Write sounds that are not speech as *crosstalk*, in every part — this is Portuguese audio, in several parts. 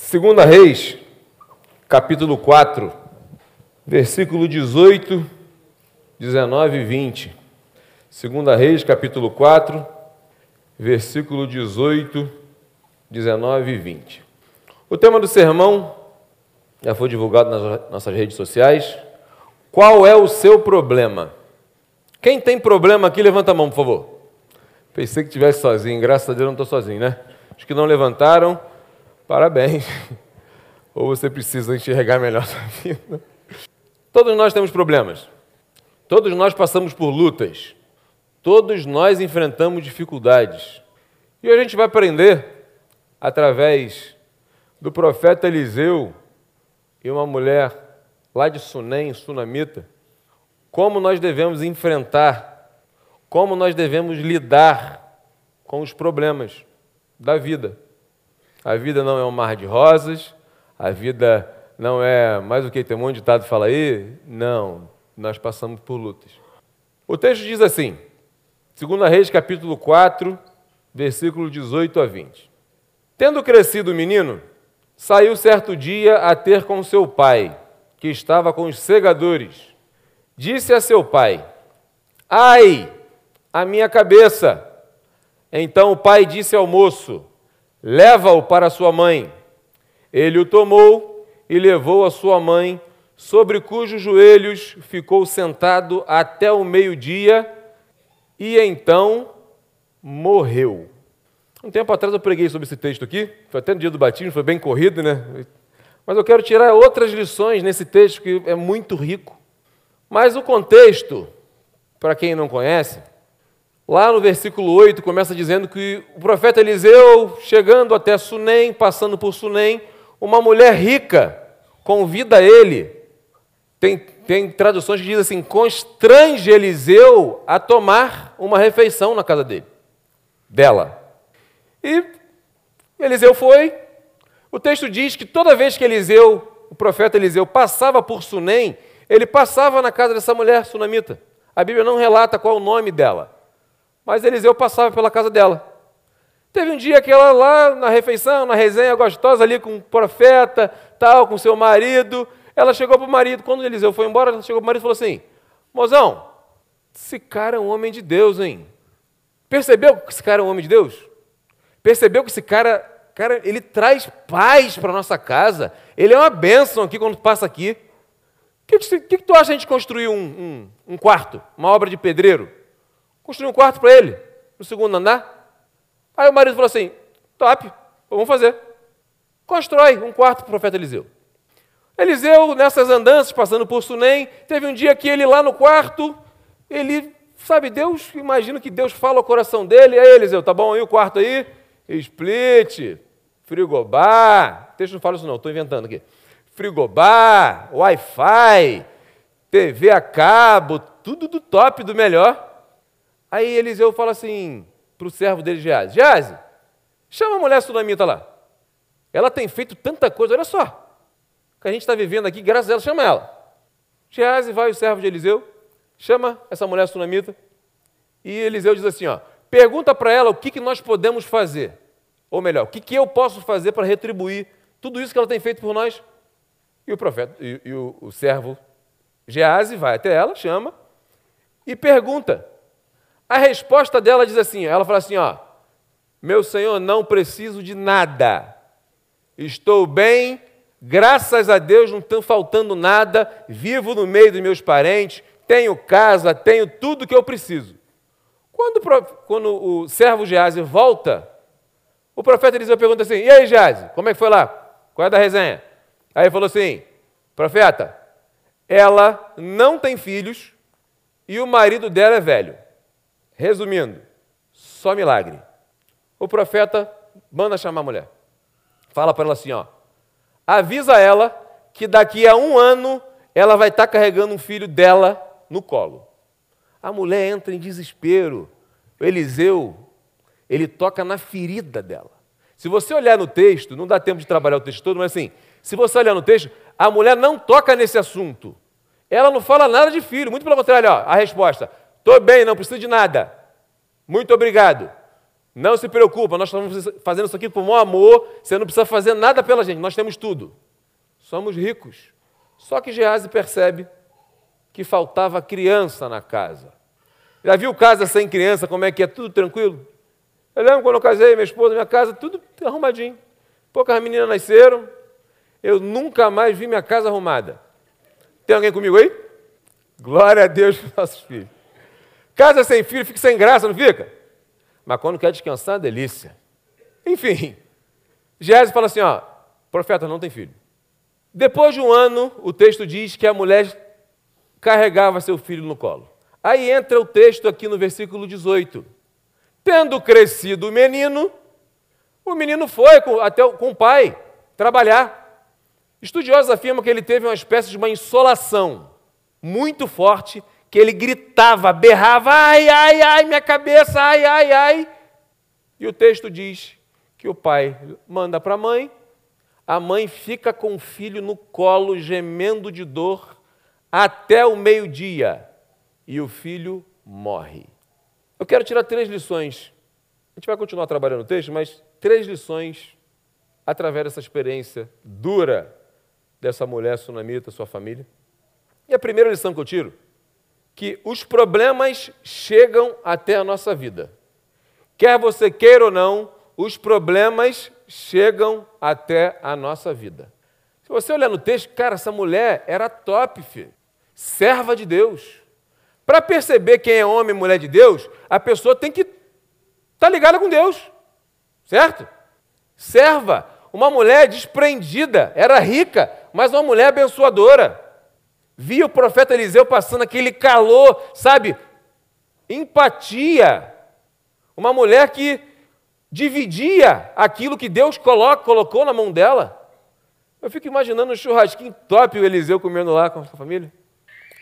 Segunda Reis, capítulo 4, versículo 18, 19 e 20. Segunda Reis, capítulo 4, versículo 18, 19 e 20. O tema do sermão já foi divulgado nas nossas redes sociais. Qual é o seu problema? Quem tem problema aqui, levanta a mão, por favor. Pensei que estivesse sozinho, graças a Deus não estou sozinho, né? Os que não levantaram, Parabéns. *laughs* Ou você precisa enxergar melhor *laughs* sua vida. Todos nós temos problemas. Todos nós passamos por lutas. Todos nós enfrentamos dificuldades. E a gente vai aprender através do profeta Eliseu e uma mulher lá de Sunem, sunamita, como nós devemos enfrentar, como nós devemos lidar com os problemas da vida. A vida não é um mar de rosas, a vida não é mais o que tem um monte de ditado fala aí. Não, nós passamos por lutas. O texto diz assim, 2 Reis capítulo 4, versículo 18 a 20. Tendo crescido o menino, saiu certo dia a ter com seu pai, que estava com os segadores. Disse a seu pai: Ai, a minha cabeça! Então o pai disse ao moço: Leva-o para sua mãe. Ele o tomou e levou a sua mãe, sobre cujos joelhos ficou sentado até o meio-dia, e então morreu. Um tempo atrás eu preguei sobre esse texto aqui, foi até no dia do batismo, foi bem corrido, né? Mas eu quero tirar outras lições nesse texto que é muito rico. Mas o contexto, para quem não conhece, Lá no versículo 8 começa dizendo que o profeta Eliseu, chegando até Sunem, passando por Sunem, uma mulher rica convida ele. Tem, tem traduções que dizem assim: constrange Eliseu a tomar uma refeição na casa dele, dela. E Eliseu foi. O texto diz que toda vez que Eliseu, o profeta Eliseu, passava por Sunem, ele passava na casa dessa mulher sunamita. A Bíblia não relata qual o nome dela mas Eliseu passava pela casa dela. Teve um dia que ela lá na refeição, na resenha gostosa ali com o profeta, tal, com seu marido, ela chegou para o marido, quando Eliseu foi embora, ela chegou para o marido e falou assim, mozão, esse cara é um homem de Deus, hein? Percebeu que esse cara é um homem de Deus? Percebeu que esse cara, cara ele traz paz para nossa casa, ele é uma bênção aqui quando passa aqui. O que, que, que, tu acha a gente construir um, um, um quarto, uma obra de pedreiro? Construí um quarto para ele, no segundo andar. Aí o marido falou assim: top, vamos fazer. Constrói um quarto para o profeta Eliseu. Eliseu, nessas andanças, passando por Sunem, teve um dia que ele lá no quarto, ele, sabe, Deus, imagino que Deus fala ao coração dele, aí Eliseu, tá bom aí o quarto aí? Split, frigobar, texto não fala isso não, estou inventando aqui. Frigobar, Wi-Fi, TV a cabo, tudo do top, do melhor. Aí Eliseu fala assim para o servo dele, Gease: Gease, chama a mulher sunamita lá. Ela tem feito tanta coisa, olha só. Que a gente está vivendo aqui, graças a ela, chama ela. Gease vai o servo de Eliseu, chama essa mulher sunamita. E Eliseu diz assim: ó, pergunta para ela o que, que nós podemos fazer. Ou melhor, o que, que eu posso fazer para retribuir tudo isso que ela tem feito por nós? E o profeta, e, e o, o servo Gease vai até ela, chama e pergunta a resposta dela diz assim: ela fala assim, ó, meu Senhor, não preciso de nada, estou bem, graças a Deus não está faltando nada, vivo no meio dos meus parentes, tenho casa, tenho tudo que eu preciso. Quando, quando o servo Gease volta, o profeta Eliseu pergunta assim: E aí, Gease, como é que foi lá? Qual é da resenha? Aí ele falou assim: Profeta, ela não tem filhos e o marido dela é velho. Resumindo, só milagre. O profeta manda chamar a mulher. Fala para ela assim, ó. Avisa ela que daqui a um ano ela vai estar tá carregando um filho dela no colo. A mulher entra em desespero. O Eliseu, ele toca na ferida dela. Se você olhar no texto, não dá tempo de trabalhar o texto todo, mas assim, se você olhar no texto, a mulher não toca nesse assunto. Ela não fala nada de filho, muito pelo contrário, ó, a resposta: Estou bem, não preciso de nada. Muito obrigado. Não se preocupa, nós estamos fazendo isso aqui com o amor, você não precisa fazer nada pela gente, nós temos tudo. Somos ricos. Só que Gease percebe que faltava criança na casa. Já viu casa sem criança, como é que é? Tudo tranquilo? Eu lembro quando eu casei, minha esposa, minha casa, tudo arrumadinho. Poucas meninas nasceram, eu nunca mais vi minha casa arrumada. Tem alguém comigo aí? Glória a Deus *laughs* nossos filhos. Casa sem filho fica sem graça, não fica? Mas quando quer descansar, é delícia. Enfim, Gésio fala assim: ó, profeta não tem filho. Depois de um ano, o texto diz que a mulher carregava seu filho no colo. Aí entra o texto aqui no versículo 18. Tendo crescido o menino, o menino foi com, até com o pai trabalhar. Estudiosos afirmam que ele teve uma espécie de uma insolação muito forte que ele gritava, berrava, ai, ai, ai, minha cabeça, ai, ai, ai. E o texto diz que o pai manda para a mãe, a mãe fica com o filho no colo, gemendo de dor, até o meio-dia, e o filho morre. Eu quero tirar três lições. A gente vai continuar trabalhando o texto, mas três lições através dessa experiência dura dessa mulher sunamita, sua família. E a primeira lição que eu tiro que os problemas chegam até a nossa vida. Quer você queira ou não, os problemas chegam até a nossa vida. Se você olhar no texto, cara, essa mulher era top, filho. serva de Deus. Para perceber quem é homem e mulher de Deus, a pessoa tem que estar tá ligada com Deus, certo? Serva, uma mulher desprendida, era rica, mas uma mulher abençoadora via o profeta Eliseu passando aquele calor, sabe? Empatia. Uma mulher que dividia aquilo que Deus coloca, colocou na mão dela. Eu fico imaginando um churrasquinho top o Eliseu comendo lá com a sua família.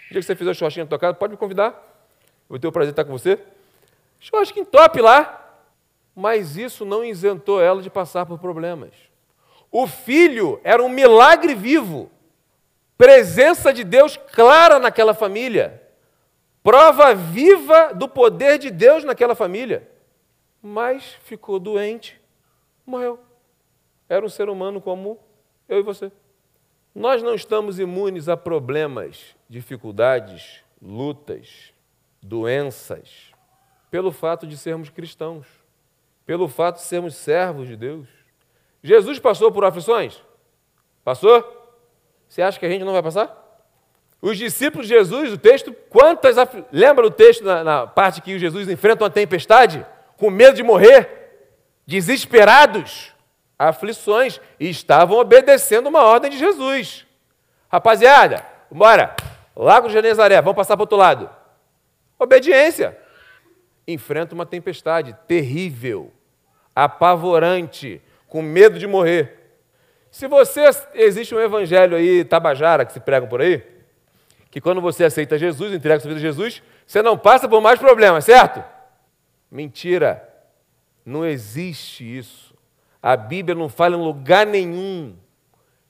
O dia que você fizer o churrasquinho na casa, pode me convidar. Eu vou ter o prazer de estar com você. Churrasquinho top lá. Mas isso não isentou ela de passar por problemas. O filho era um milagre vivo presença de Deus clara naquela família, prova viva do poder de Deus naquela família. Mas ficou doente, morreu. Era um ser humano como eu e você. Nós não estamos imunes a problemas, dificuldades, lutas, doenças, pelo fato de sermos cristãos, pelo fato de sermos servos de Deus. Jesus passou por aflições? Passou? Você acha que a gente não vai passar? Os discípulos de Jesus, o texto, quantas. Lembra o texto na, na parte que Jesus enfrenta uma tempestade? Com medo de morrer? Desesperados? Aflições. E estavam obedecendo uma ordem de Jesus. Rapaziada, bora. Lago de Genezaré, vamos passar para o outro lado. Obediência. Enfrenta uma tempestade terrível, apavorante, com medo de morrer. Se você existe um evangelho aí tabajara que se pregam por aí, que quando você aceita Jesus, entrega sua vida a Jesus, você não passa por mais problemas, certo? Mentira. Não existe isso. A Bíblia não fala em lugar nenhum.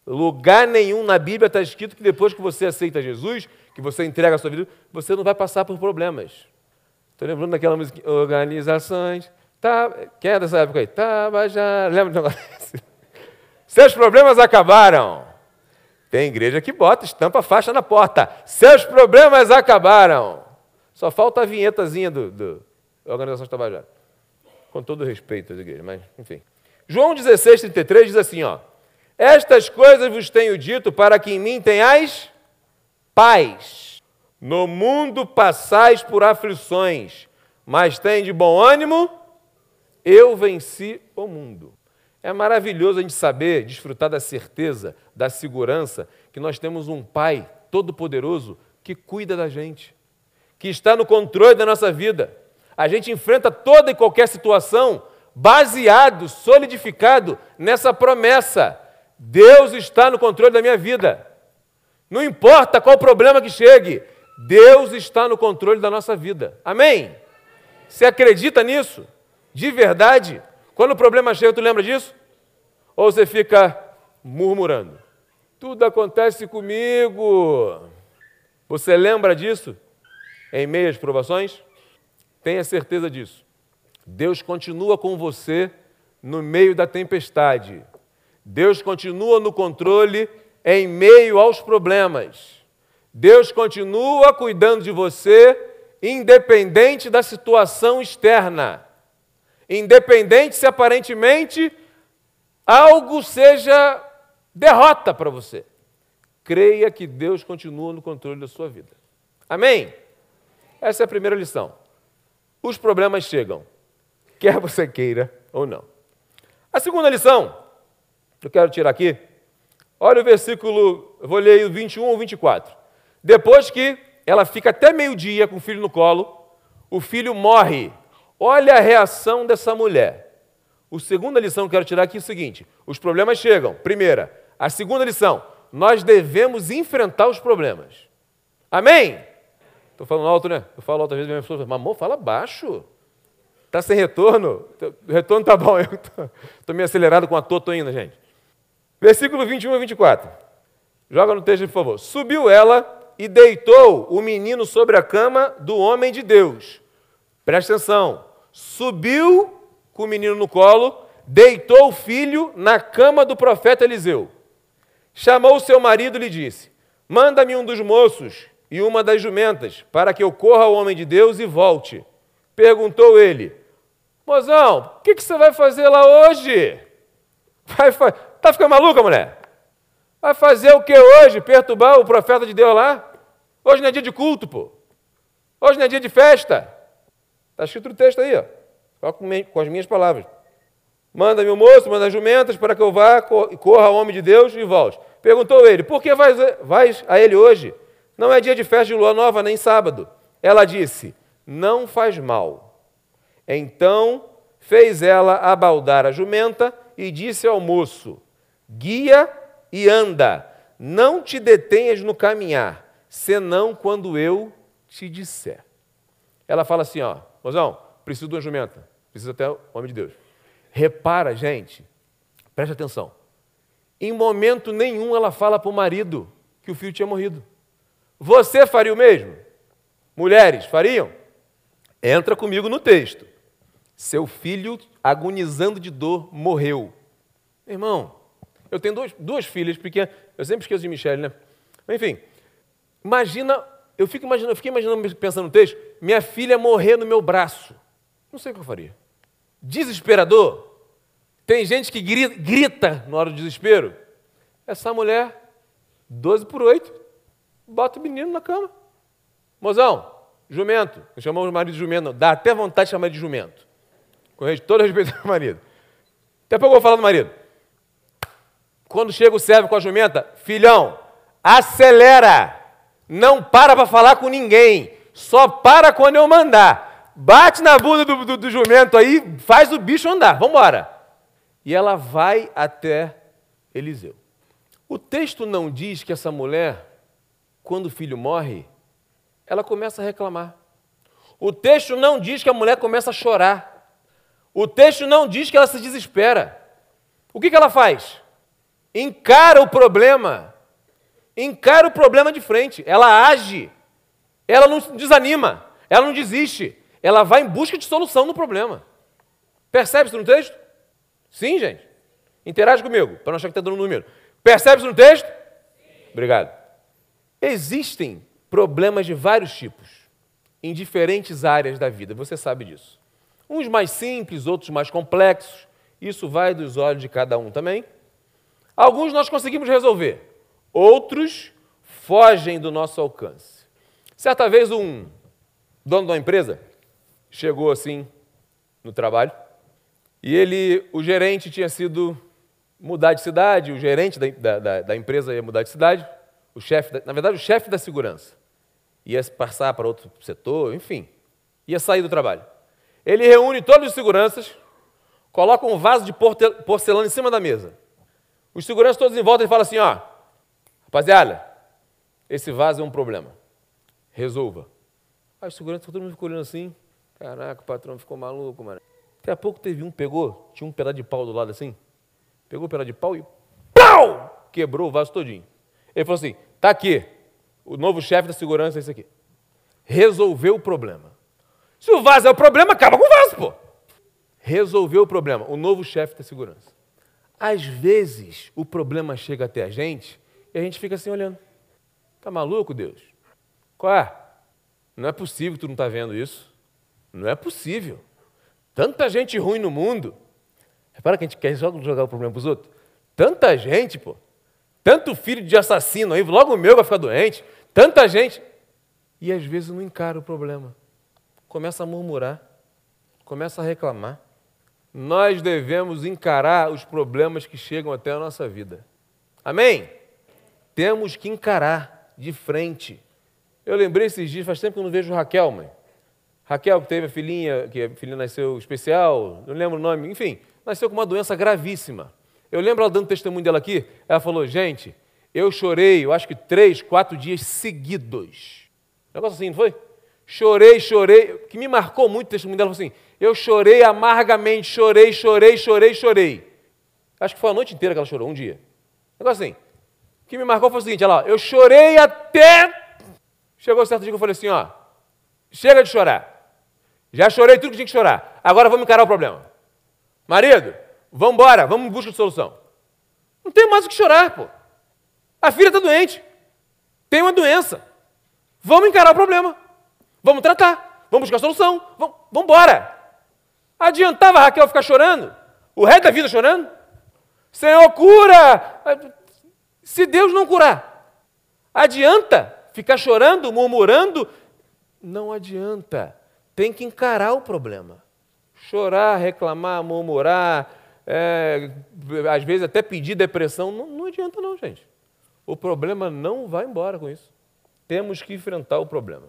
Lugar nenhum na Bíblia está escrito que depois que você aceita Jesus, que você entrega a sua vida, você não vai passar por problemas. Estou lembrando daquela música, organizações. Tá, quem é dessa época aí? Tabajara. Lembra do negócio? Seus problemas acabaram. Tem igreja que bota, estampa faixa na porta. Seus problemas acabaram. Só falta a vinhetazinha do, do Organização Tabajara. Com todo respeito às igrejas, mas enfim. João 16, 33 diz assim: ó, Estas coisas vos tenho dito para que em mim tenhais paz. No mundo passais por aflições, mas tem de bom ânimo, eu venci o mundo. É maravilhoso a gente saber, desfrutar da certeza, da segurança, que nós temos um Pai todo-poderoso que cuida da gente, que está no controle da nossa vida. A gente enfrenta toda e qualquer situação baseado, solidificado nessa promessa: Deus está no controle da minha vida. Não importa qual problema que chegue, Deus está no controle da nossa vida. Amém? Você acredita nisso? De verdade? Quando o problema chega, tu lembra disso? Ou você fica murmurando? Tudo acontece comigo. Você lembra disso? Em meio às provações? Tenha certeza disso. Deus continua com você no meio da tempestade. Deus continua no controle em meio aos problemas. Deus continua cuidando de você, independente da situação externa. Independente se aparentemente algo seja derrota para você. Creia que Deus continua no controle da sua vida. Amém? Essa é a primeira lição. Os problemas chegam, quer você queira ou não. A segunda lição, que eu quero tirar aqui, olha o versículo, eu vou ler o 21 ou 24. Depois que ela fica até meio-dia com o filho no colo, o filho morre. Olha a reação dessa mulher. A segunda lição que eu quero tirar aqui é o seguinte: os problemas chegam. Primeira. A segunda lição: nós devemos enfrentar os problemas. Amém? Estou falando alto, né? Eu falo alto às vezes, minha pessoa fala, amor, fala baixo. Está sem retorno? O retorno está bom. *laughs* Estou meio acelerado com a toto ainda, gente. Versículo 21 a 24. Joga no texto, por favor. Subiu ela e deitou o menino sobre a cama do homem de Deus. Presta atenção. Subiu com o menino no colo, deitou o filho na cama do profeta Eliseu. Chamou o seu marido e lhe disse: Manda-me um dos moços e uma das jumentas, para que eu corra ao homem de Deus e volte. Perguntou ele: Mozão, o que, que, você vai fazer lá hoje? Vai, vai, tá ficando maluca, mulher? Vai fazer o que hoje? Perturbar o profeta de Deus lá? Hoje não é dia de culto, pô. Hoje não é dia de festa. Está escrito no texto aí, ó. Com as minhas palavras. Manda-me o moço, manda as jumentas para que eu vá, corra ao homem de Deus e volte. Perguntou ele: Por que vais, vais a ele hoje? Não é dia de festa de lua nova, nem sábado. Ela disse: Não faz mal. Então fez ela abaldar a jumenta e disse ao moço: Guia e anda, não te detenhas no caminhar, senão quando eu te disser. Ela fala assim: Ó, mozão, preciso de uma jumenta, preciso até o homem de Deus. Repara, gente, preste atenção. Em momento nenhum ela fala para o marido que o filho tinha morrido. Você faria o mesmo? Mulheres, fariam? Entra comigo no texto. Seu filho, agonizando de dor, morreu. Irmão, eu tenho duas, duas filhas pequenas. Eu sempre esqueço de Michelle, né? Enfim, imagina, eu fico imaginando, eu fiquei imaginando, pensando no texto, minha filha morrer no meu braço. Não sei o que eu faria. Desesperador. Tem gente que grita, na hora do desespero. Essa mulher, 12 por 8, bota o menino na cama. Mozão, jumento. Chamamos o marido de jumento, não. Dá até vontade de chamar de jumento. Com todo respeito ao marido. Até pouco eu vou falar do marido. Quando chega o servo com a jumenta, filhão, acelera. Não para para falar com ninguém. Só para quando eu mandar. Bate na bunda do, do, do jumento aí, faz o bicho andar. Vamos embora. E ela vai até Eliseu. O texto não diz que essa mulher quando o filho morre, ela começa a reclamar. O texto não diz que a mulher começa a chorar. O texto não diz que ela se desespera. O que, que ela faz? Encara o problema. Encara o problema de frente. Ela age. Ela não desanima. Ela não desiste. Ela vai em busca de solução no problema. Percebe isso no texto? Sim, gente. Interage comigo, para não achar que está dando um número. Percebe isso no texto? Sim. Obrigado. Existem problemas de vários tipos em diferentes áreas da vida, você sabe disso. Uns mais simples, outros mais complexos, isso vai dos olhos de cada um também. Alguns nós conseguimos resolver, outros fogem do nosso alcance. Certa vez, um dono de uma empresa chegou assim no trabalho e ele, o gerente tinha sido mudar de cidade, o gerente da, da, da empresa ia mudar de cidade, o chefe, na verdade, o chefe da segurança, ia passar para outro setor, enfim, ia sair do trabalho. Ele reúne todos os seguranças, coloca um vaso de porcelana em cima da mesa. Os seguranças todos em volta e falam assim: ó, rapaziada, esse vaso é um problema. Resolva. Aí os seguranças, todo mundo ficou olhando assim. Caraca, o patrão ficou maluco, mano. Daqui a pouco teve um, pegou, tinha um pedaço de pau do lado assim, pegou o pedaço de pau e pau! Quebrou o vaso todinho. Ele falou assim: Está aqui. O novo chefe da segurança é esse aqui. Resolveu o problema. Se o vaso é o problema, acaba com o vaso, pô. resolveu o problema, o novo chefe da segurança. Às vezes, o problema chega até a gente e a gente fica assim olhando. Tá maluco, Deus? Qual é? Não é possível que tu não está vendo isso. Não é possível. Tanta gente ruim no mundo. Repara que a gente quer só jogar o problema para os outros. Tanta gente, pô. Tanto filho de assassino aí, logo o meu vai ficar doente. Tanta gente. E às vezes não encara o problema. Começa a murmurar. Começa a reclamar. Nós devemos encarar os problemas que chegam até a nossa vida. Amém? Temos que encarar de frente. Eu lembrei esses dias, faz tempo que eu não vejo Raquel, mãe. Raquel, que teve a filhinha, que a filhinha nasceu especial, não lembro o nome, enfim, nasceu com uma doença gravíssima. Eu lembro ela dando testemunho dela aqui, ela falou, gente, eu chorei, eu acho que três, quatro dias seguidos. Negócio assim, não foi? Chorei, chorei. Que me marcou muito o testemunho dela assim: eu chorei amargamente, chorei, chorei, chorei, chorei. Acho que foi a noite inteira que ela chorou, um dia. Negócio assim. O que me marcou foi o seguinte: lá, eu chorei até. Chegou certo dia que eu falei assim: ó, chega de chorar. Já chorei tudo que tinha que chorar. Agora vamos encarar o problema. Marido, vamos embora, vamos em busca de solução. Não tem mais o que chorar, pô. A filha está doente. Tem uma doença. Vamos encarar o problema. Vamos tratar. Vamos buscar solução. Vamos, vamos embora. Adiantava a Raquel ficar chorando? O resto da vida chorando? Senhor, cura! Se Deus não curar, adianta ficar chorando, murmurando? Não adianta. Tem que encarar o problema. Chorar, reclamar, murmurar, é, às vezes até pedir depressão, não, não adianta não, gente. O problema não vai embora com isso. Temos que enfrentar o problema.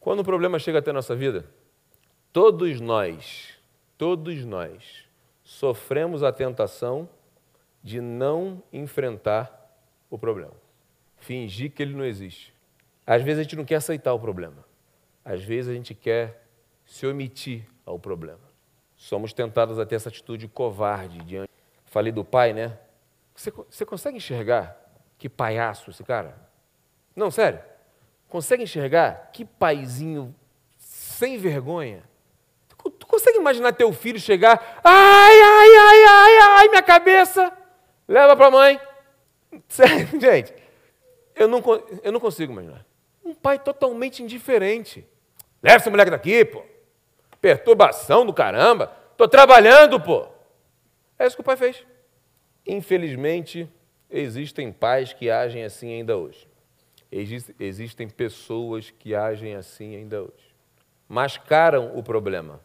Quando o problema chega até a nossa vida, todos nós todos nós sofremos a tentação de não enfrentar o problema, fingir que ele não existe. Às vezes a gente não quer aceitar o problema, às vezes a gente quer se omitir ao problema. Somos tentados a ter essa atitude covarde diante. Falei do pai, né? Você, você consegue enxergar que palhaço esse cara? Não, sério. Consegue enxergar que paizinho sem vergonha? Tu consegue imaginar teu filho chegar, ai, ai, ai, ai, ai, minha cabeça, leva para a mãe. *laughs* Sério, gente, eu não, eu não consigo imaginar. Um pai totalmente indiferente. Leva essa moleque daqui, pô. Perturbação do caramba. Estou trabalhando, pô. É isso que o pai fez. Infelizmente, existem pais que agem assim ainda hoje. Existem pessoas que agem assim ainda hoje. Mascaram o problema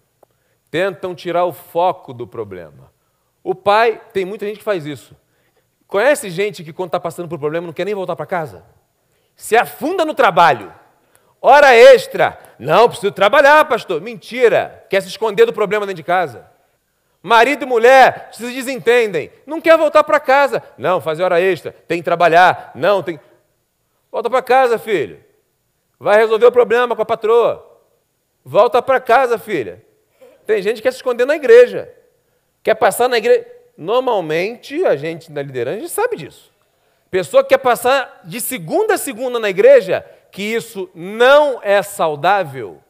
tentam tirar o foco do problema. O pai, tem muita gente que faz isso. Conhece gente que, quando está passando por problema, não quer nem voltar para casa? Se afunda no trabalho. Hora extra. Não, preciso trabalhar, pastor. Mentira. Quer se esconder do problema dentro de casa. Marido e mulher se desentendem. Não quer voltar para casa. Não, fazer hora extra. Tem que trabalhar. Não, tem. Volta para casa, filho. Vai resolver o problema com a patroa. Volta para casa, filha. Tem gente que quer se esconder na igreja, quer passar na igreja. Normalmente, a gente na liderança a gente sabe disso. Pessoa que quer passar de segunda a segunda na igreja, que isso não é saudável.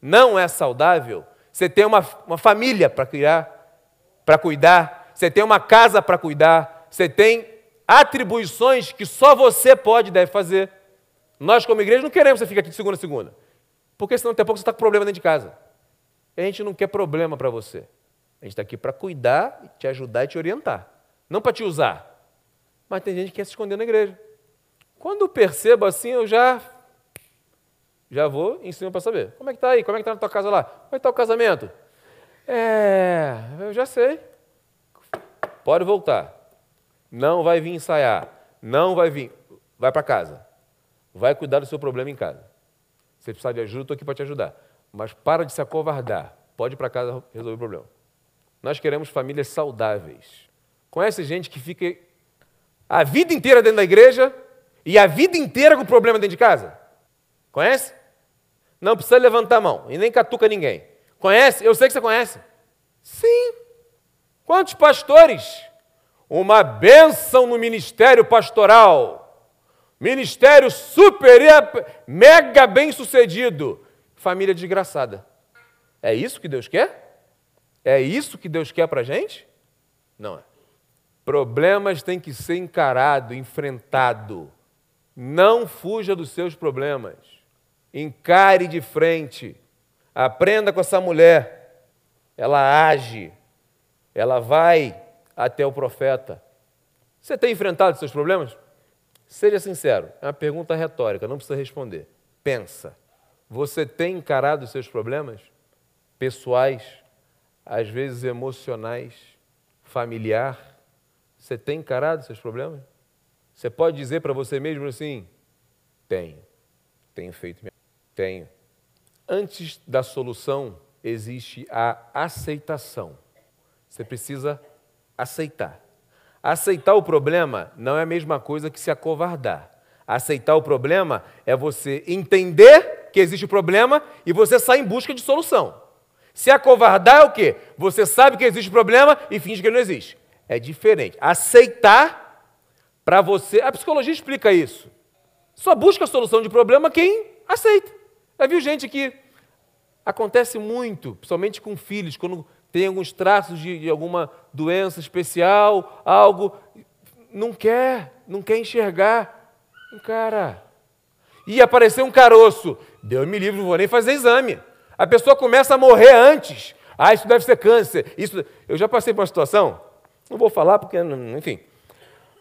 Não é saudável. Você tem uma, uma família para criar, para cuidar, você tem uma casa para cuidar, você tem atribuições que só você pode e deve fazer. Nós, como igreja, não queremos que você fique aqui de segunda a segunda. Porque senão, daqui a pouco, você está com problema dentro de casa. A gente não quer problema para você. A gente está aqui para cuidar, te ajudar e te orientar. Não para te usar. Mas tem gente que quer se esconder na igreja. Quando percebo assim, eu já já vou em cima para saber. Como é que está aí? Como é que está na tua casa lá? Como é que está o casamento? É, eu já sei. Pode voltar. Não vai vir ensaiar. Não vai vir. Vai para casa. Vai cuidar do seu problema em casa. Se precisar de ajuda, estou aqui para te ajudar. Mas para de se acovardar. Pode ir para casa resolver o problema. Nós queremos famílias saudáveis. Conhece gente que fica a vida inteira dentro da igreja e a vida inteira com problema dentro de casa? Conhece? Não precisa levantar a mão e nem catuca ninguém. Conhece? Eu sei que você conhece. Sim. Quantos pastores? Uma bênção no ministério pastoral. Ministério super, mega bem sucedido família desgraçada. É isso que Deus quer? É isso que Deus quer para gente? Não é. Problemas têm que ser encarado, enfrentado. Não fuja dos seus problemas. Encare de frente. Aprenda com essa mulher. Ela age. Ela vai até o profeta. Você tem enfrentado seus problemas? Seja sincero, é uma pergunta retórica, não precisa responder. Pensa. Você tem encarado seus problemas pessoais, às vezes emocionais, familiar? Você tem encarado seus problemas? Você pode dizer para você mesmo assim: tenho, tenho feito, tenho. Antes da solução existe a aceitação. Você precisa aceitar. Aceitar o problema não é a mesma coisa que se acovardar. Aceitar o problema é você entender que existe o problema e você sai em busca de solução. Se acovardar é o quê? Você sabe que existe o problema e finge que ele não existe. É diferente. Aceitar para você. A psicologia explica isso. Só busca a solução de problema quem aceita. Já viu gente que acontece muito, principalmente com filhos, quando tem alguns traços de, de alguma doença especial, algo, não quer, não quer enxergar. Encara. E apareceu um caroço. Deus me livre, não vou nem fazer exame. A pessoa começa a morrer antes. Ah, isso deve ser câncer. Isso... Eu já passei por uma situação, não vou falar porque, enfim.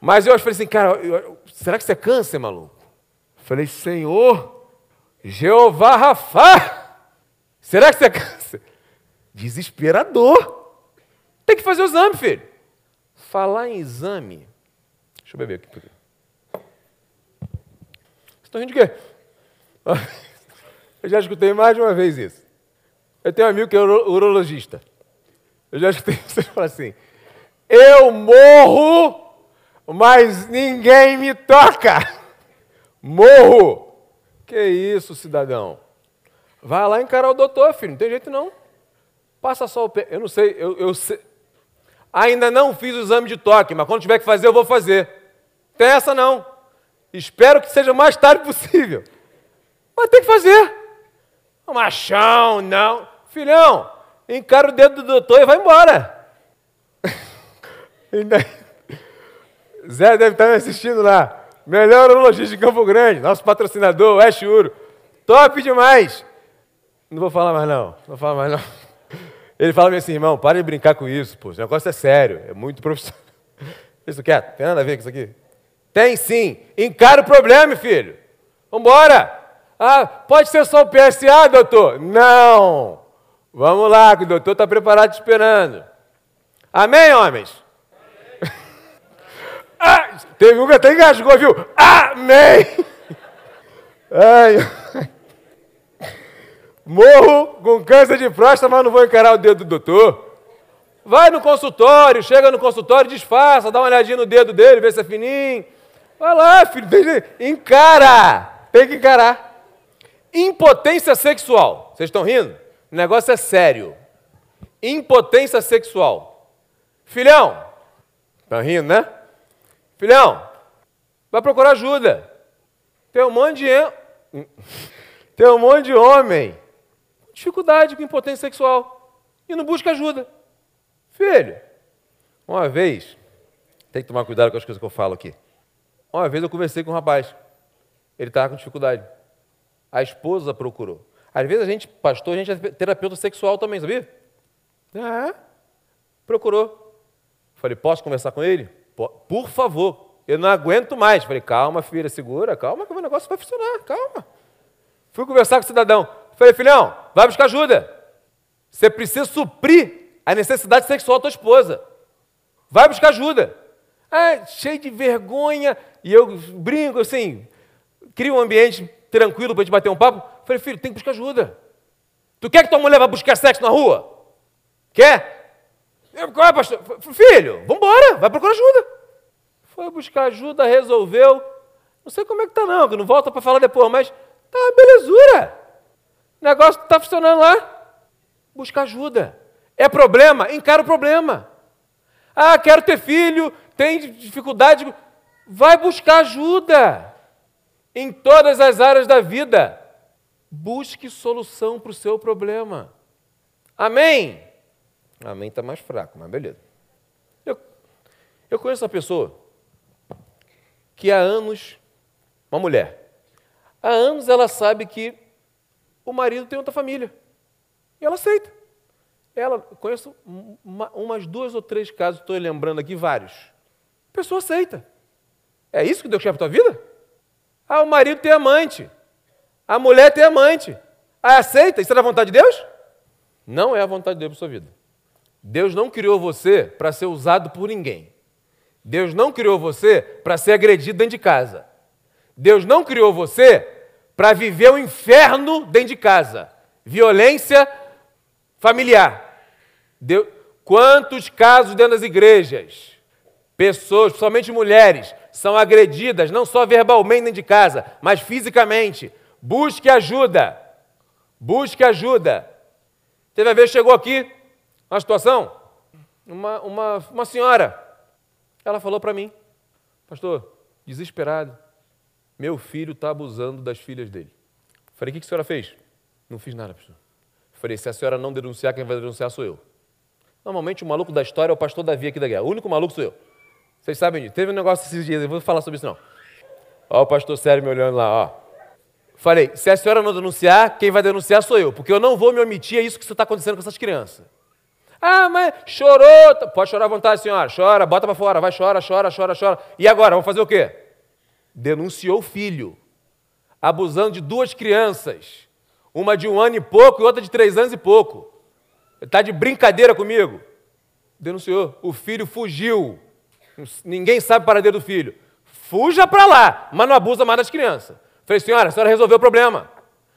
Mas eu falei assim, cara, eu, será que isso é câncer, maluco? Falei, Senhor, Jeová Rafá, será que isso é câncer? Desesperador. Tem que fazer o exame, filho. Falar em exame. Deixa eu beber aqui. Vocês estão rindo de quê? *laughs* Eu já escutei mais de uma vez isso. Eu tenho um amigo que é urologista. Eu já escutei *laughs* vocês falar assim: eu morro, mas ninguém me toca. Morro. Que isso, cidadão? Vai lá encarar o doutor, filho, não tem jeito não. Passa só o pé. Eu não sei, eu, eu sei. Ainda não fiz o exame de toque, mas quando tiver que fazer, eu vou fazer. Tem essa não. Espero que seja o mais tarde possível. Mas tem que fazer. Machão, não. Filhão, encara o dedo do doutor e vai embora. *laughs* Zé deve estar me assistindo lá. Melhor urologista de Campo Grande, nosso patrocinador, West Uro. Top demais. Não vou falar mais não. Não vou falar mais não. *laughs* Ele fala assim, irmão, para de brincar com isso, pô. Esse negócio é sério, é muito profissional. *laughs* Isso quer? Tem nada a ver com isso aqui? Tem sim. Encara o problema, filho. Vambora. Ah, pode ser só o PSA, doutor? Não. Vamos lá, que o doutor está preparado esperando. Amém, homens? Ah, teve um que até engasgou, viu? Amém! Ai. Morro com câncer de próstata, mas não vou encarar o dedo do doutor. Vai no consultório, chega no consultório, disfarça, dá uma olhadinha no dedo dele, vê se é fininho. Vai lá, filho, encara. Tem que encarar. Impotência sexual. Vocês estão rindo? O negócio é sério. Impotência sexual. Filhão, estão rindo, né? Filhão, vai procurar ajuda. Tem um monte de. Tem um monte de homem dificuldade com impotência sexual e não busca ajuda. Filho, uma vez, tem que tomar cuidado com as coisas que eu falo aqui. Uma vez eu conversei com um rapaz, ele estava com dificuldade. A esposa procurou. Às vezes a gente, pastor, a gente é terapeuta sexual também, sabia? Ah, procurou. Falei, posso conversar com ele? Por favor, eu não aguento mais. Falei, calma, filha, segura, calma, que o negócio vai funcionar, calma. Fui conversar com o cidadão. Falei, filhão, vai buscar ajuda. Você precisa suprir a necessidade sexual da tua esposa. Vai buscar ajuda. Ah, cheio de vergonha. E eu brinco assim, crio um ambiente tranquilo para a gente bater um papo. Falei, filho, tem que buscar ajuda. Tu quer que tua mulher vá buscar sexo na rua? Quer? Qual é, pastor? Filho, vamos embora, vai procurar ajuda. Foi buscar ajuda, resolveu. Não sei como é que tá não, que não volta para falar depois, mas tá uma belezura. O negócio está funcionando lá. Busca ajuda. É problema? Encara o problema. Ah, quero ter filho, tem dificuldade. Vai buscar ajuda. Em todas as áreas da vida. Busque solução para o seu problema. Amém? Amém está mais fraco, mas beleza. Eu, eu conheço uma pessoa que há anos, uma mulher, há anos ela sabe que o marido tem outra família. E ela aceita. Ela, conheço uma, umas duas ou três casos, estou lembrando aqui vários. A pessoa aceita. É isso que Deus quer para a tua vida? Ah, o marido tem amante. A mulher tem amante. Ah, aceita? Isso é da vontade de Deus? Não é a vontade de Deus para a sua vida. Deus não criou você para ser usado por ninguém. Deus não criou você para ser agredido dentro de casa. Deus não criou você para viver o inferno dentro de casa. Violência familiar. Deus... Quantos casos dentro das igrejas, pessoas, principalmente mulheres, são agredidas, não só verbalmente dentro de casa, mas fisicamente. Busque ajuda. Busque ajuda. Teve a vez chegou aqui uma situação, uma, uma, uma senhora, ela falou para mim, pastor, desesperado, meu filho está abusando das filhas dele. Falei, o que a senhora fez? Não fiz nada, pastor. Falei, se a senhora não denunciar, quem vai denunciar sou eu. Normalmente o maluco da história é o pastor Davi aqui da guerra. O único maluco sou eu. Vocês sabem disso. Teve um negócio esses dias, eu vou falar sobre isso não. Ó o pastor Sério me olhando lá, ó. Falei, se a senhora não denunciar, quem vai denunciar sou eu, porque eu não vou me omitir a isso que está acontecendo com essas crianças. Ah, mas chorou. Pode chorar à vontade, senhora. Chora, bota para fora, vai, chora, chora, chora, chora. E agora, vamos fazer o quê? Denunciou o filho, abusando de duas crianças. Uma de um ano e pouco e outra de três anos e pouco. Está de brincadeira comigo? Denunciou. O filho fugiu. Ninguém sabe o paradeiro do filho. Fuja para lá, mas não abusa mais das crianças. Falei, senhora, a senhora resolveu o problema.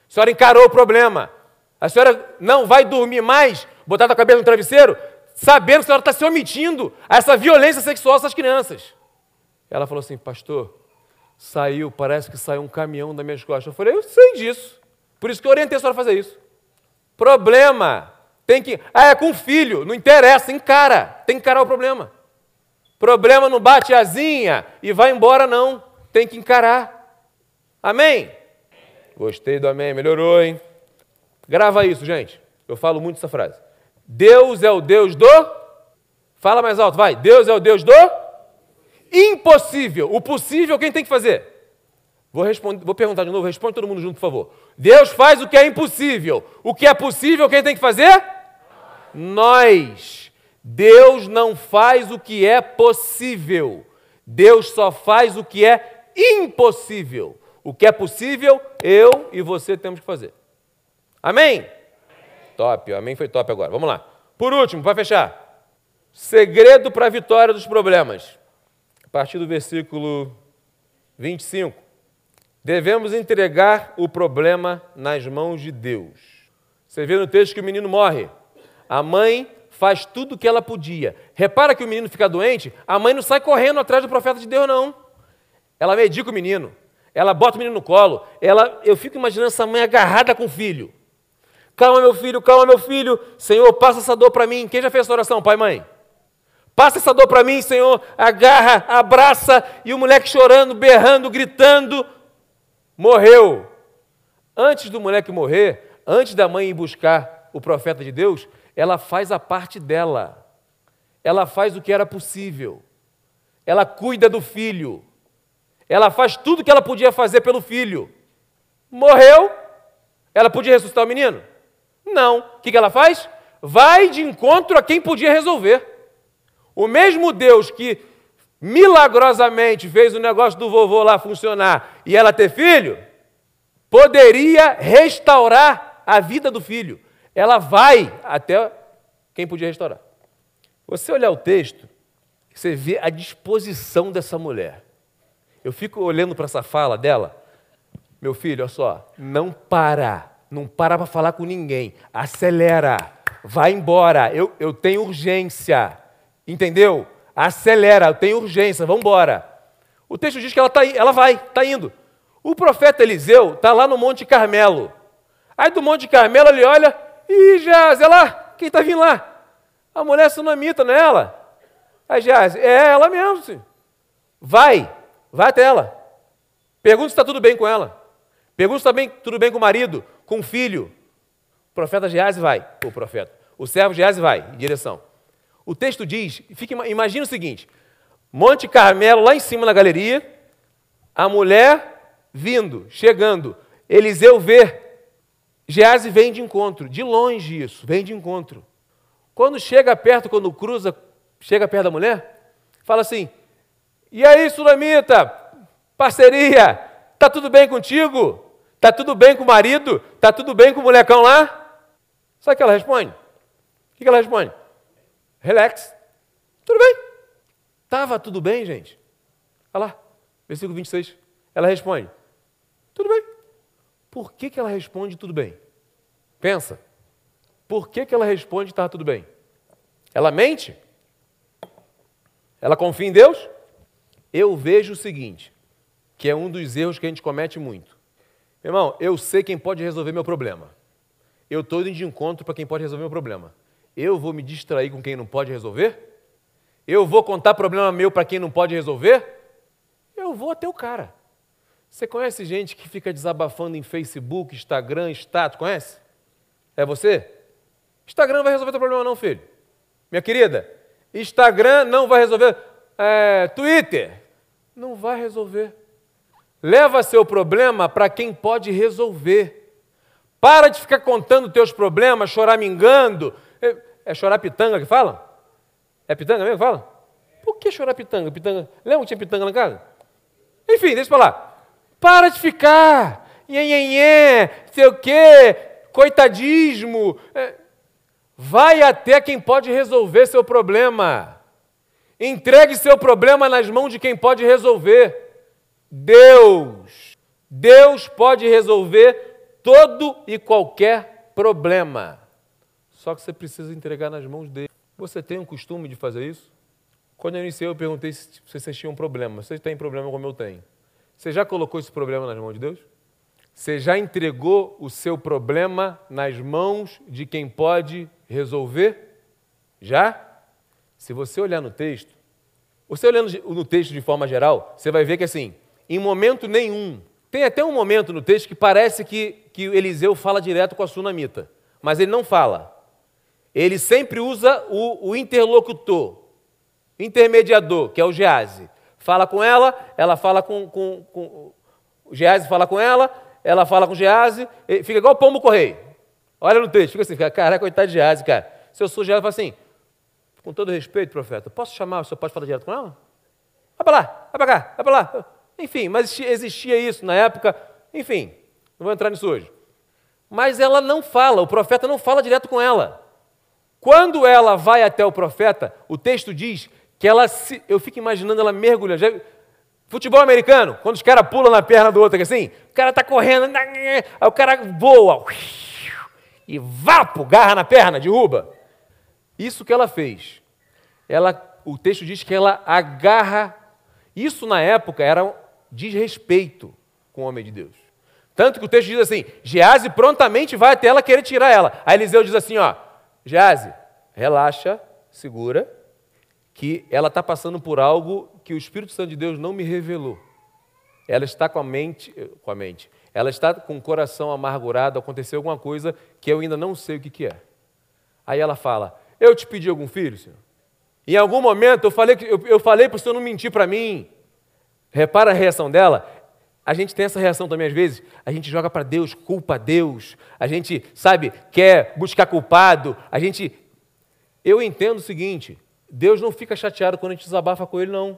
A senhora encarou o problema. A senhora não vai dormir mais botar a cabeça no travesseiro, sabendo que a senhora está se omitindo a essa violência sexual dessas crianças. Ela falou assim, pastor, saiu, parece que saiu um caminhão das minhas costas. Eu falei, eu sei disso. Por isso que eu orientei a senhora a fazer isso. Problema. Tem que. Ah, é com filho. Não interessa, encara. Tem que encarar o problema. Problema não bate asinha e vai embora, não. Tem que encarar. Amém? Gostei do amém. Melhorou, hein? Grava isso, gente. Eu falo muito essa frase. Deus é o Deus do. Fala mais alto, vai. Deus é o Deus do impossível. O possível quem tem que fazer? Vou, responder, vou perguntar de novo, responde todo mundo junto, por favor. Deus faz o que é impossível. O que é possível, quem tem que fazer? Nós. Deus não faz o que é possível. Deus só faz o que é impossível. O que é possível, eu e você temos que fazer. Amém? Top, o amém foi top agora. Vamos lá. Por último, para fechar. Segredo para a vitória dos problemas. A partir do versículo 25. Devemos entregar o problema nas mãos de Deus. Você vê no texto que o menino morre. A mãe faz tudo o que ela podia. Repara que o menino fica doente, a mãe não sai correndo atrás do profeta de Deus, não. Ela medica o menino. Ela bota o menino no colo. Ela, eu fico imaginando essa mãe agarrada com o filho. Calma, meu filho, calma, meu filho. Senhor, passa essa dor para mim. Quem já fez essa oração, pai e mãe? Passa essa dor para mim, Senhor. Agarra, abraça. E o moleque chorando, berrando, gritando. Morreu. Antes do moleque morrer, antes da mãe ir buscar o profeta de Deus, ela faz a parte dela. Ela faz o que era possível. Ela cuida do filho. Ela faz tudo o que ela podia fazer pelo filho. Morreu. Ela podia ressuscitar o menino? Não. O que ela faz? Vai de encontro a quem podia resolver. O mesmo Deus que milagrosamente fez o negócio do vovô lá funcionar e ela ter filho, poderia restaurar a vida do filho. Ela vai até quem podia restaurar. Você olhar o texto, você vê a disposição dessa mulher. Eu fico olhando para essa fala dela. Meu filho, olha só, não para não para para falar com ninguém. Acelera. Vai embora. Eu, eu tenho urgência. Entendeu? Acelera. Eu tenho urgência. Vamos embora. O texto diz que ela, tá, ela vai, está indo. O profeta Eliseu está lá no Monte Carmelo. Aí do Monte Carmelo ele olha, e Jaz, é lá, quem está vindo lá? A mulher sunamita, não é ela? Aí Jaz, é ela mesmo. Vai, vai até ela. Pergunta se está tudo bem com ela. Pergunta se está tudo bem com o marido com o filho. O profeta Geazi vai, o profeta. O servo Gease vai em direção. O texto diz, fica, imagina o seguinte: Monte Carmelo, lá em cima na galeria, a mulher vindo, chegando. Eliseu vê. Gease vem de encontro, de longe isso, vem de encontro. Quando chega perto, quando cruza, chega perto da mulher, fala assim: E aí, Sulamita, parceria, tá tudo bem contigo? Tá tudo bem com o marido? Tá tudo bem com o molecão lá? Sabe o que ela responde? O que ela responde? Relax. Tudo bem. Estava tudo bem, gente? Olha lá, versículo 26. Ela responde: Tudo bem. Por que, que ela responde tudo bem? Pensa. Por que, que ela responde estava tudo bem? Ela mente? Ela confia em Deus? Eu vejo o seguinte, que é um dos erros que a gente comete muito. Irmão, eu sei quem pode resolver meu problema. Eu estou indo de encontro para quem pode resolver meu problema. Eu vou me distrair com quem não pode resolver? Eu vou contar problema meu para quem não pode resolver? Eu vou até o cara. Você conhece gente que fica desabafando em Facebook, Instagram, status? Conhece? É você? Instagram não vai resolver teu problema, não, filho. Minha querida, Instagram não vai resolver. É, Twitter não vai resolver. Leva seu problema para quem pode resolver. Para de ficar contando teus problemas, choramingando. É, é chorar pitanga que fala? É pitanga mesmo que fala? Por que chorar pitanga? pitanga? Lembra que tinha pitanga na casa? Enfim, deixa eu falar. Para de ficar. Nhenhenhé, sei o quê, coitadismo. É, vai até quem pode resolver seu problema. Entregue seu problema nas mãos de quem pode resolver. Deus. Deus pode resolver todo e qualquer problema. Só que você precisa entregar nas mãos dele. Você tem o costume de fazer isso? Quando eu iniciei, eu perguntei se vocês tinham um problema. Vocês têm problema como eu tenho. Você já colocou esse problema nas mãos de Deus? Você já entregou o seu problema nas mãos de quem pode resolver? Já? Se você olhar no texto, você olhando no texto de forma geral, você vai ver que assim, em momento nenhum. Tem até um momento no texto que parece que, que Eliseu fala direto com a sunamita, mas ele não fala. Ele sempre usa o, o interlocutor, intermediador, que é o Gease. Fala com ela, ela fala com, com, com o Gease fala com ela, ela fala com o Gease, fica igual o pombo correio. Olha no texto, fica assim, fica, cara, coitado de Gease, cara. Se eu sou Gease, fala assim, com todo respeito, profeta, posso chamar, o senhor pode falar direto com ela? Vai para lá, vai para cá, vai para lá. Enfim, mas existia isso na época. Enfim, não vou entrar nisso hoje. Mas ela não fala, o profeta não fala direto com ela. Quando ela vai até o profeta, o texto diz que ela se. Eu fico imaginando ela mergulhando. Já, futebol americano, quando os caras pulam na perna do outro, assim, o cara está correndo, aí o cara voa e vapo, garra na perna, derruba. Isso que ela fez. Ela, o texto diz que ela agarra. Isso na época era desrespeito com o homem de Deus. Tanto que o texto diz assim: Gease prontamente vai até ela querer tirar ela. Aí Eliseu diz assim: ó, Gease, relaxa, segura, que ela está passando por algo que o Espírito Santo de Deus não me revelou. Ela está com a mente, com a mente, ela está com o coração amargurado, aconteceu alguma coisa que eu ainda não sei o que, que é. Aí ela fala: Eu te pedi algum filho, Senhor? Em algum momento eu falei, eu, eu falei para o Senhor não mentir para mim. Repara a reação dela. A gente tem essa reação também às vezes. A gente joga para Deus, culpa a Deus. A gente, sabe, quer buscar culpado. A gente. Eu entendo o seguinte: Deus não fica chateado quando a gente desabafa com Ele, não.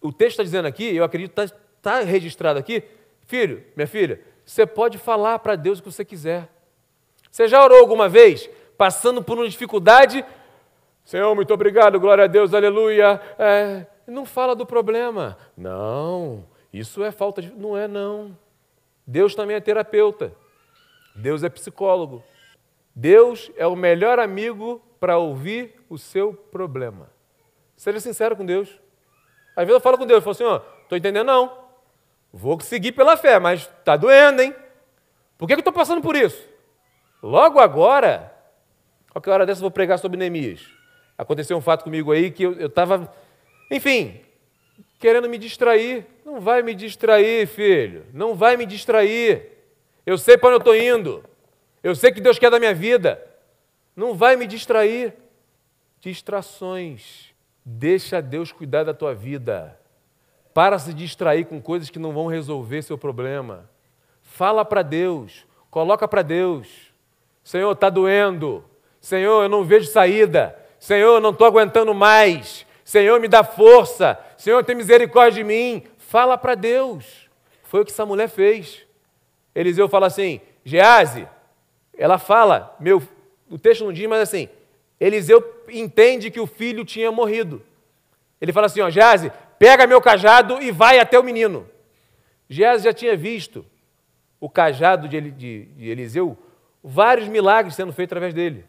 O texto está dizendo aqui, eu acredito que está tá registrado aqui. Filho, minha filha, você pode falar para Deus o que você quiser. Você já orou alguma vez, passando por uma dificuldade? Senhor, muito obrigado, glória a Deus, aleluia. É, não fala do problema. Não, isso é falta de. Não é, não. Deus também é terapeuta. Deus é psicólogo. Deus é o melhor amigo para ouvir o seu problema. Seja sincero com Deus. Às vezes eu falo com Deus, eu falo assim, ó, estou entendendo não. Vou seguir pela fé, mas está doendo, hein? Por que, que eu estou passando por isso? Logo agora, qualquer hora dessa eu vou pregar sobre Neemias. Aconteceu um fato comigo aí que eu estava enfim, querendo me distrair. Não vai me distrair, filho. Não vai me distrair. Eu sei para onde eu estou indo. Eu sei que Deus quer da minha vida. Não vai me distrair. Distrações. Deixa Deus cuidar da tua vida. Para se distrair com coisas que não vão resolver seu problema. Fala para Deus, coloca para Deus. Senhor, está doendo. Senhor, eu não vejo saída. Senhor, eu não estou aguentando mais. Senhor, me dá força. Senhor, tem misericórdia de mim. Fala para Deus. Foi o que essa mulher fez. Eliseu fala assim: Gease, ela fala, meu, o texto não diz, mas assim, Eliseu entende que o filho tinha morrido. Ele fala assim: ó, Gease, pega meu cajado e vai até o menino. Gease já tinha visto o cajado de, de, de Eliseu, vários milagres sendo feitos através dele.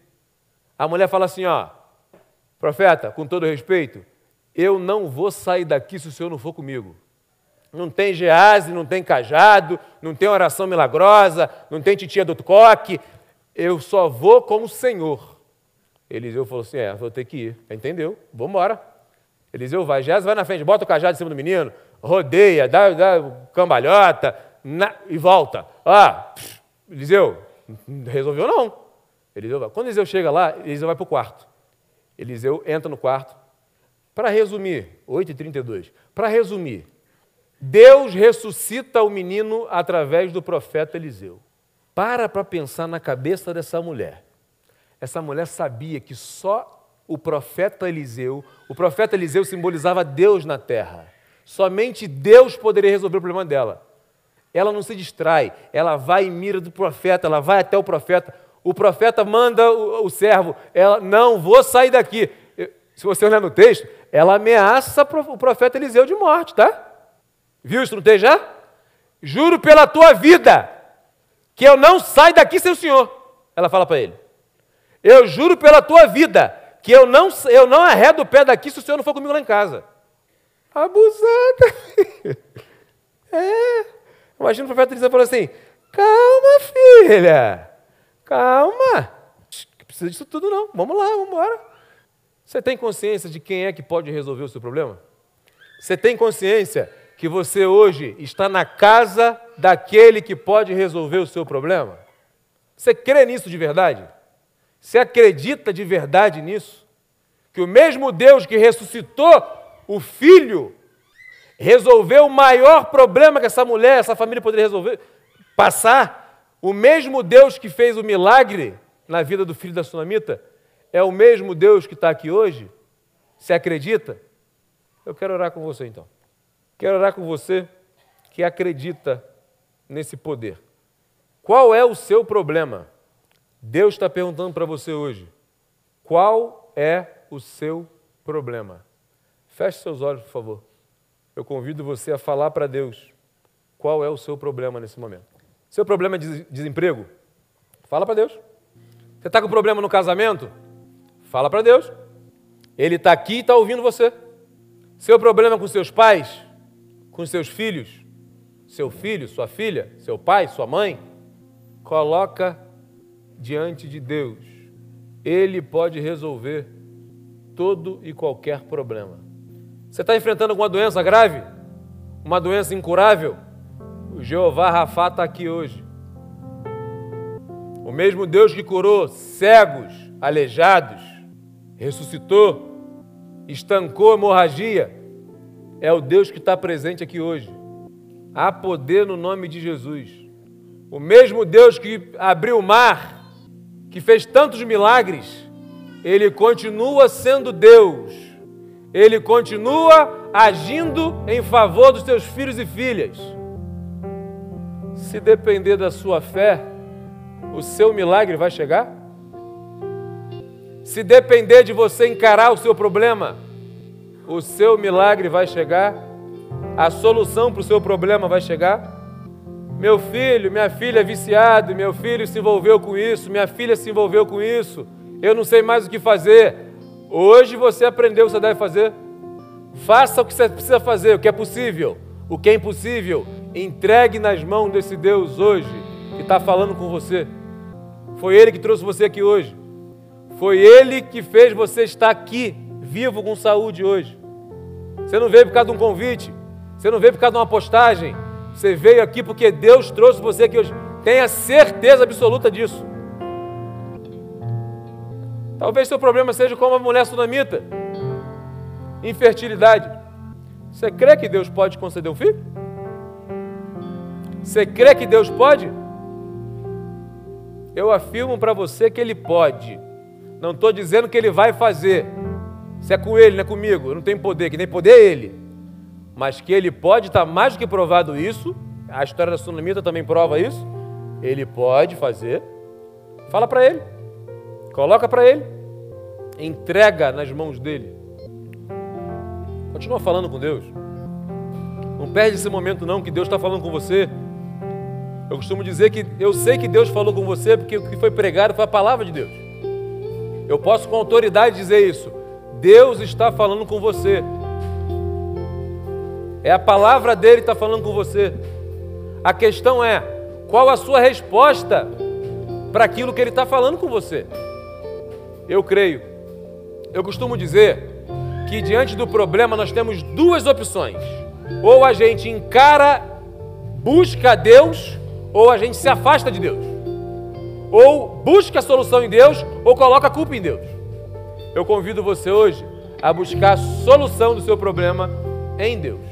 A mulher fala assim: ó, profeta, com todo respeito, eu não vou sair daqui se o senhor não for comigo. Não tem gease, não tem cajado, não tem oração milagrosa, não tem titia do coque. Eu só vou como o Senhor. Eliseu falou assim: É, vou ter que ir. Entendeu? Vamos embora. Eliseu vai, Gease vai na frente, bota o cajado em cima do menino, rodeia, dá, dá cambalhota na, e volta. Ah, pff, Eliseu, resolveu não. Eliseu vai. Quando Eliseu chega lá, Eliseu vai para o quarto. Eliseu entra no quarto. Para resumir, 8h32, para resumir, Deus ressuscita o menino através do profeta Eliseu. Para para pensar na cabeça dessa mulher. Essa mulher sabia que só o profeta Eliseu, o profeta Eliseu simbolizava Deus na terra. Somente Deus poderia resolver o problema dela. Ela não se distrai, ela vai em mira do profeta, ela vai até o profeta. O profeta manda o, o servo, ela não vou sair daqui. Se você olhar no texto, ela ameaça o profeta Eliseu de morte, tá? Viu isso no texto já? Juro pela tua vida que eu não saio daqui sem o Senhor. Ela fala para ele. Eu juro pela tua vida que eu não, eu não arredo o pé daqui se o Senhor não for comigo lá em casa. Abusada. *laughs* É. Imagina o profeta Eliseu falando assim: calma, filha. Calma. Não precisa disso tudo, não. Vamos lá, vamos embora. Você tem consciência de quem é que pode resolver o seu problema? Você tem consciência que você hoje está na casa daquele que pode resolver o seu problema? Você crê nisso de verdade? Você acredita de verdade nisso? Que o mesmo Deus que ressuscitou o filho resolveu o maior problema que essa mulher, essa família poderia resolver, passar, o mesmo Deus que fez o milagre na vida do filho da sunamita, é o mesmo Deus que está aqui hoje? Você acredita? Eu quero orar com você então. Quero orar com você que acredita nesse poder. Qual é o seu problema? Deus está perguntando para você hoje. Qual é o seu problema? Feche seus olhos, por favor. Eu convido você a falar para Deus qual é o seu problema nesse momento. Seu problema é de desemprego? Fala para Deus. Você está com problema no casamento? Fala para Deus. Ele está aqui e está ouvindo você. Seu problema com seus pais? com seus filhos, seu filho, sua filha, seu pai, sua mãe, coloca diante de Deus. Ele pode resolver todo e qualquer problema. Você está enfrentando alguma doença grave? Uma doença incurável? O Jeová Rafá está aqui hoje. O mesmo Deus que curou cegos, aleijados, ressuscitou, estancou a hemorragia, é o Deus que está presente aqui hoje. Há poder no nome de Jesus. O mesmo Deus que abriu o mar, que fez tantos milagres, ele continua sendo Deus. Ele continua agindo em favor dos seus filhos e filhas. Se depender da sua fé, o seu milagre vai chegar? Se depender de você encarar o seu problema, o seu milagre vai chegar, a solução para o seu problema vai chegar. Meu filho, minha filha é viciado, meu filho se envolveu com isso, minha filha se envolveu com isso, eu não sei mais o que fazer. Hoje você aprendeu o que você deve fazer. Faça o que você precisa fazer, o que é possível. O que é impossível, entregue nas mãos desse Deus hoje que está falando com você. Foi Ele que trouxe você aqui hoje. Foi Ele que fez você estar aqui, vivo com saúde hoje. Você não veio por causa de um convite. Você não veio por causa de uma postagem. Você veio aqui porque Deus trouxe você aqui hoje. Tenha certeza absoluta disso. Talvez seu problema seja como a mulher sunamita, infertilidade. Você crê que Deus pode conceder um filho? Você crê que Deus pode? Eu afirmo para você que Ele pode. Não estou dizendo que Ele vai fazer. Se é com Ele, não é comigo. Eu não tenho poder, que nem poder é Ele. Mas que Ele pode, está mais do que provado isso. A história da Sunamita também prova isso. Ele pode fazer. Fala para Ele. Coloca para Ele. Entrega nas mãos dEle. Continua falando com Deus. Não perde esse momento não, que Deus está falando com você. Eu costumo dizer que eu sei que Deus falou com você porque o que foi pregado foi a palavra de Deus. Eu posso com autoridade dizer isso. Deus está falando com você. É a palavra dele que está falando com você. A questão é: qual a sua resposta para aquilo que ele está falando com você? Eu creio. Eu costumo dizer que diante do problema nós temos duas opções. Ou a gente encara, busca Deus, ou a gente se afasta de Deus. Ou busca a solução em Deus, ou coloca a culpa em Deus. Eu convido você hoje a buscar a solução do seu problema em Deus.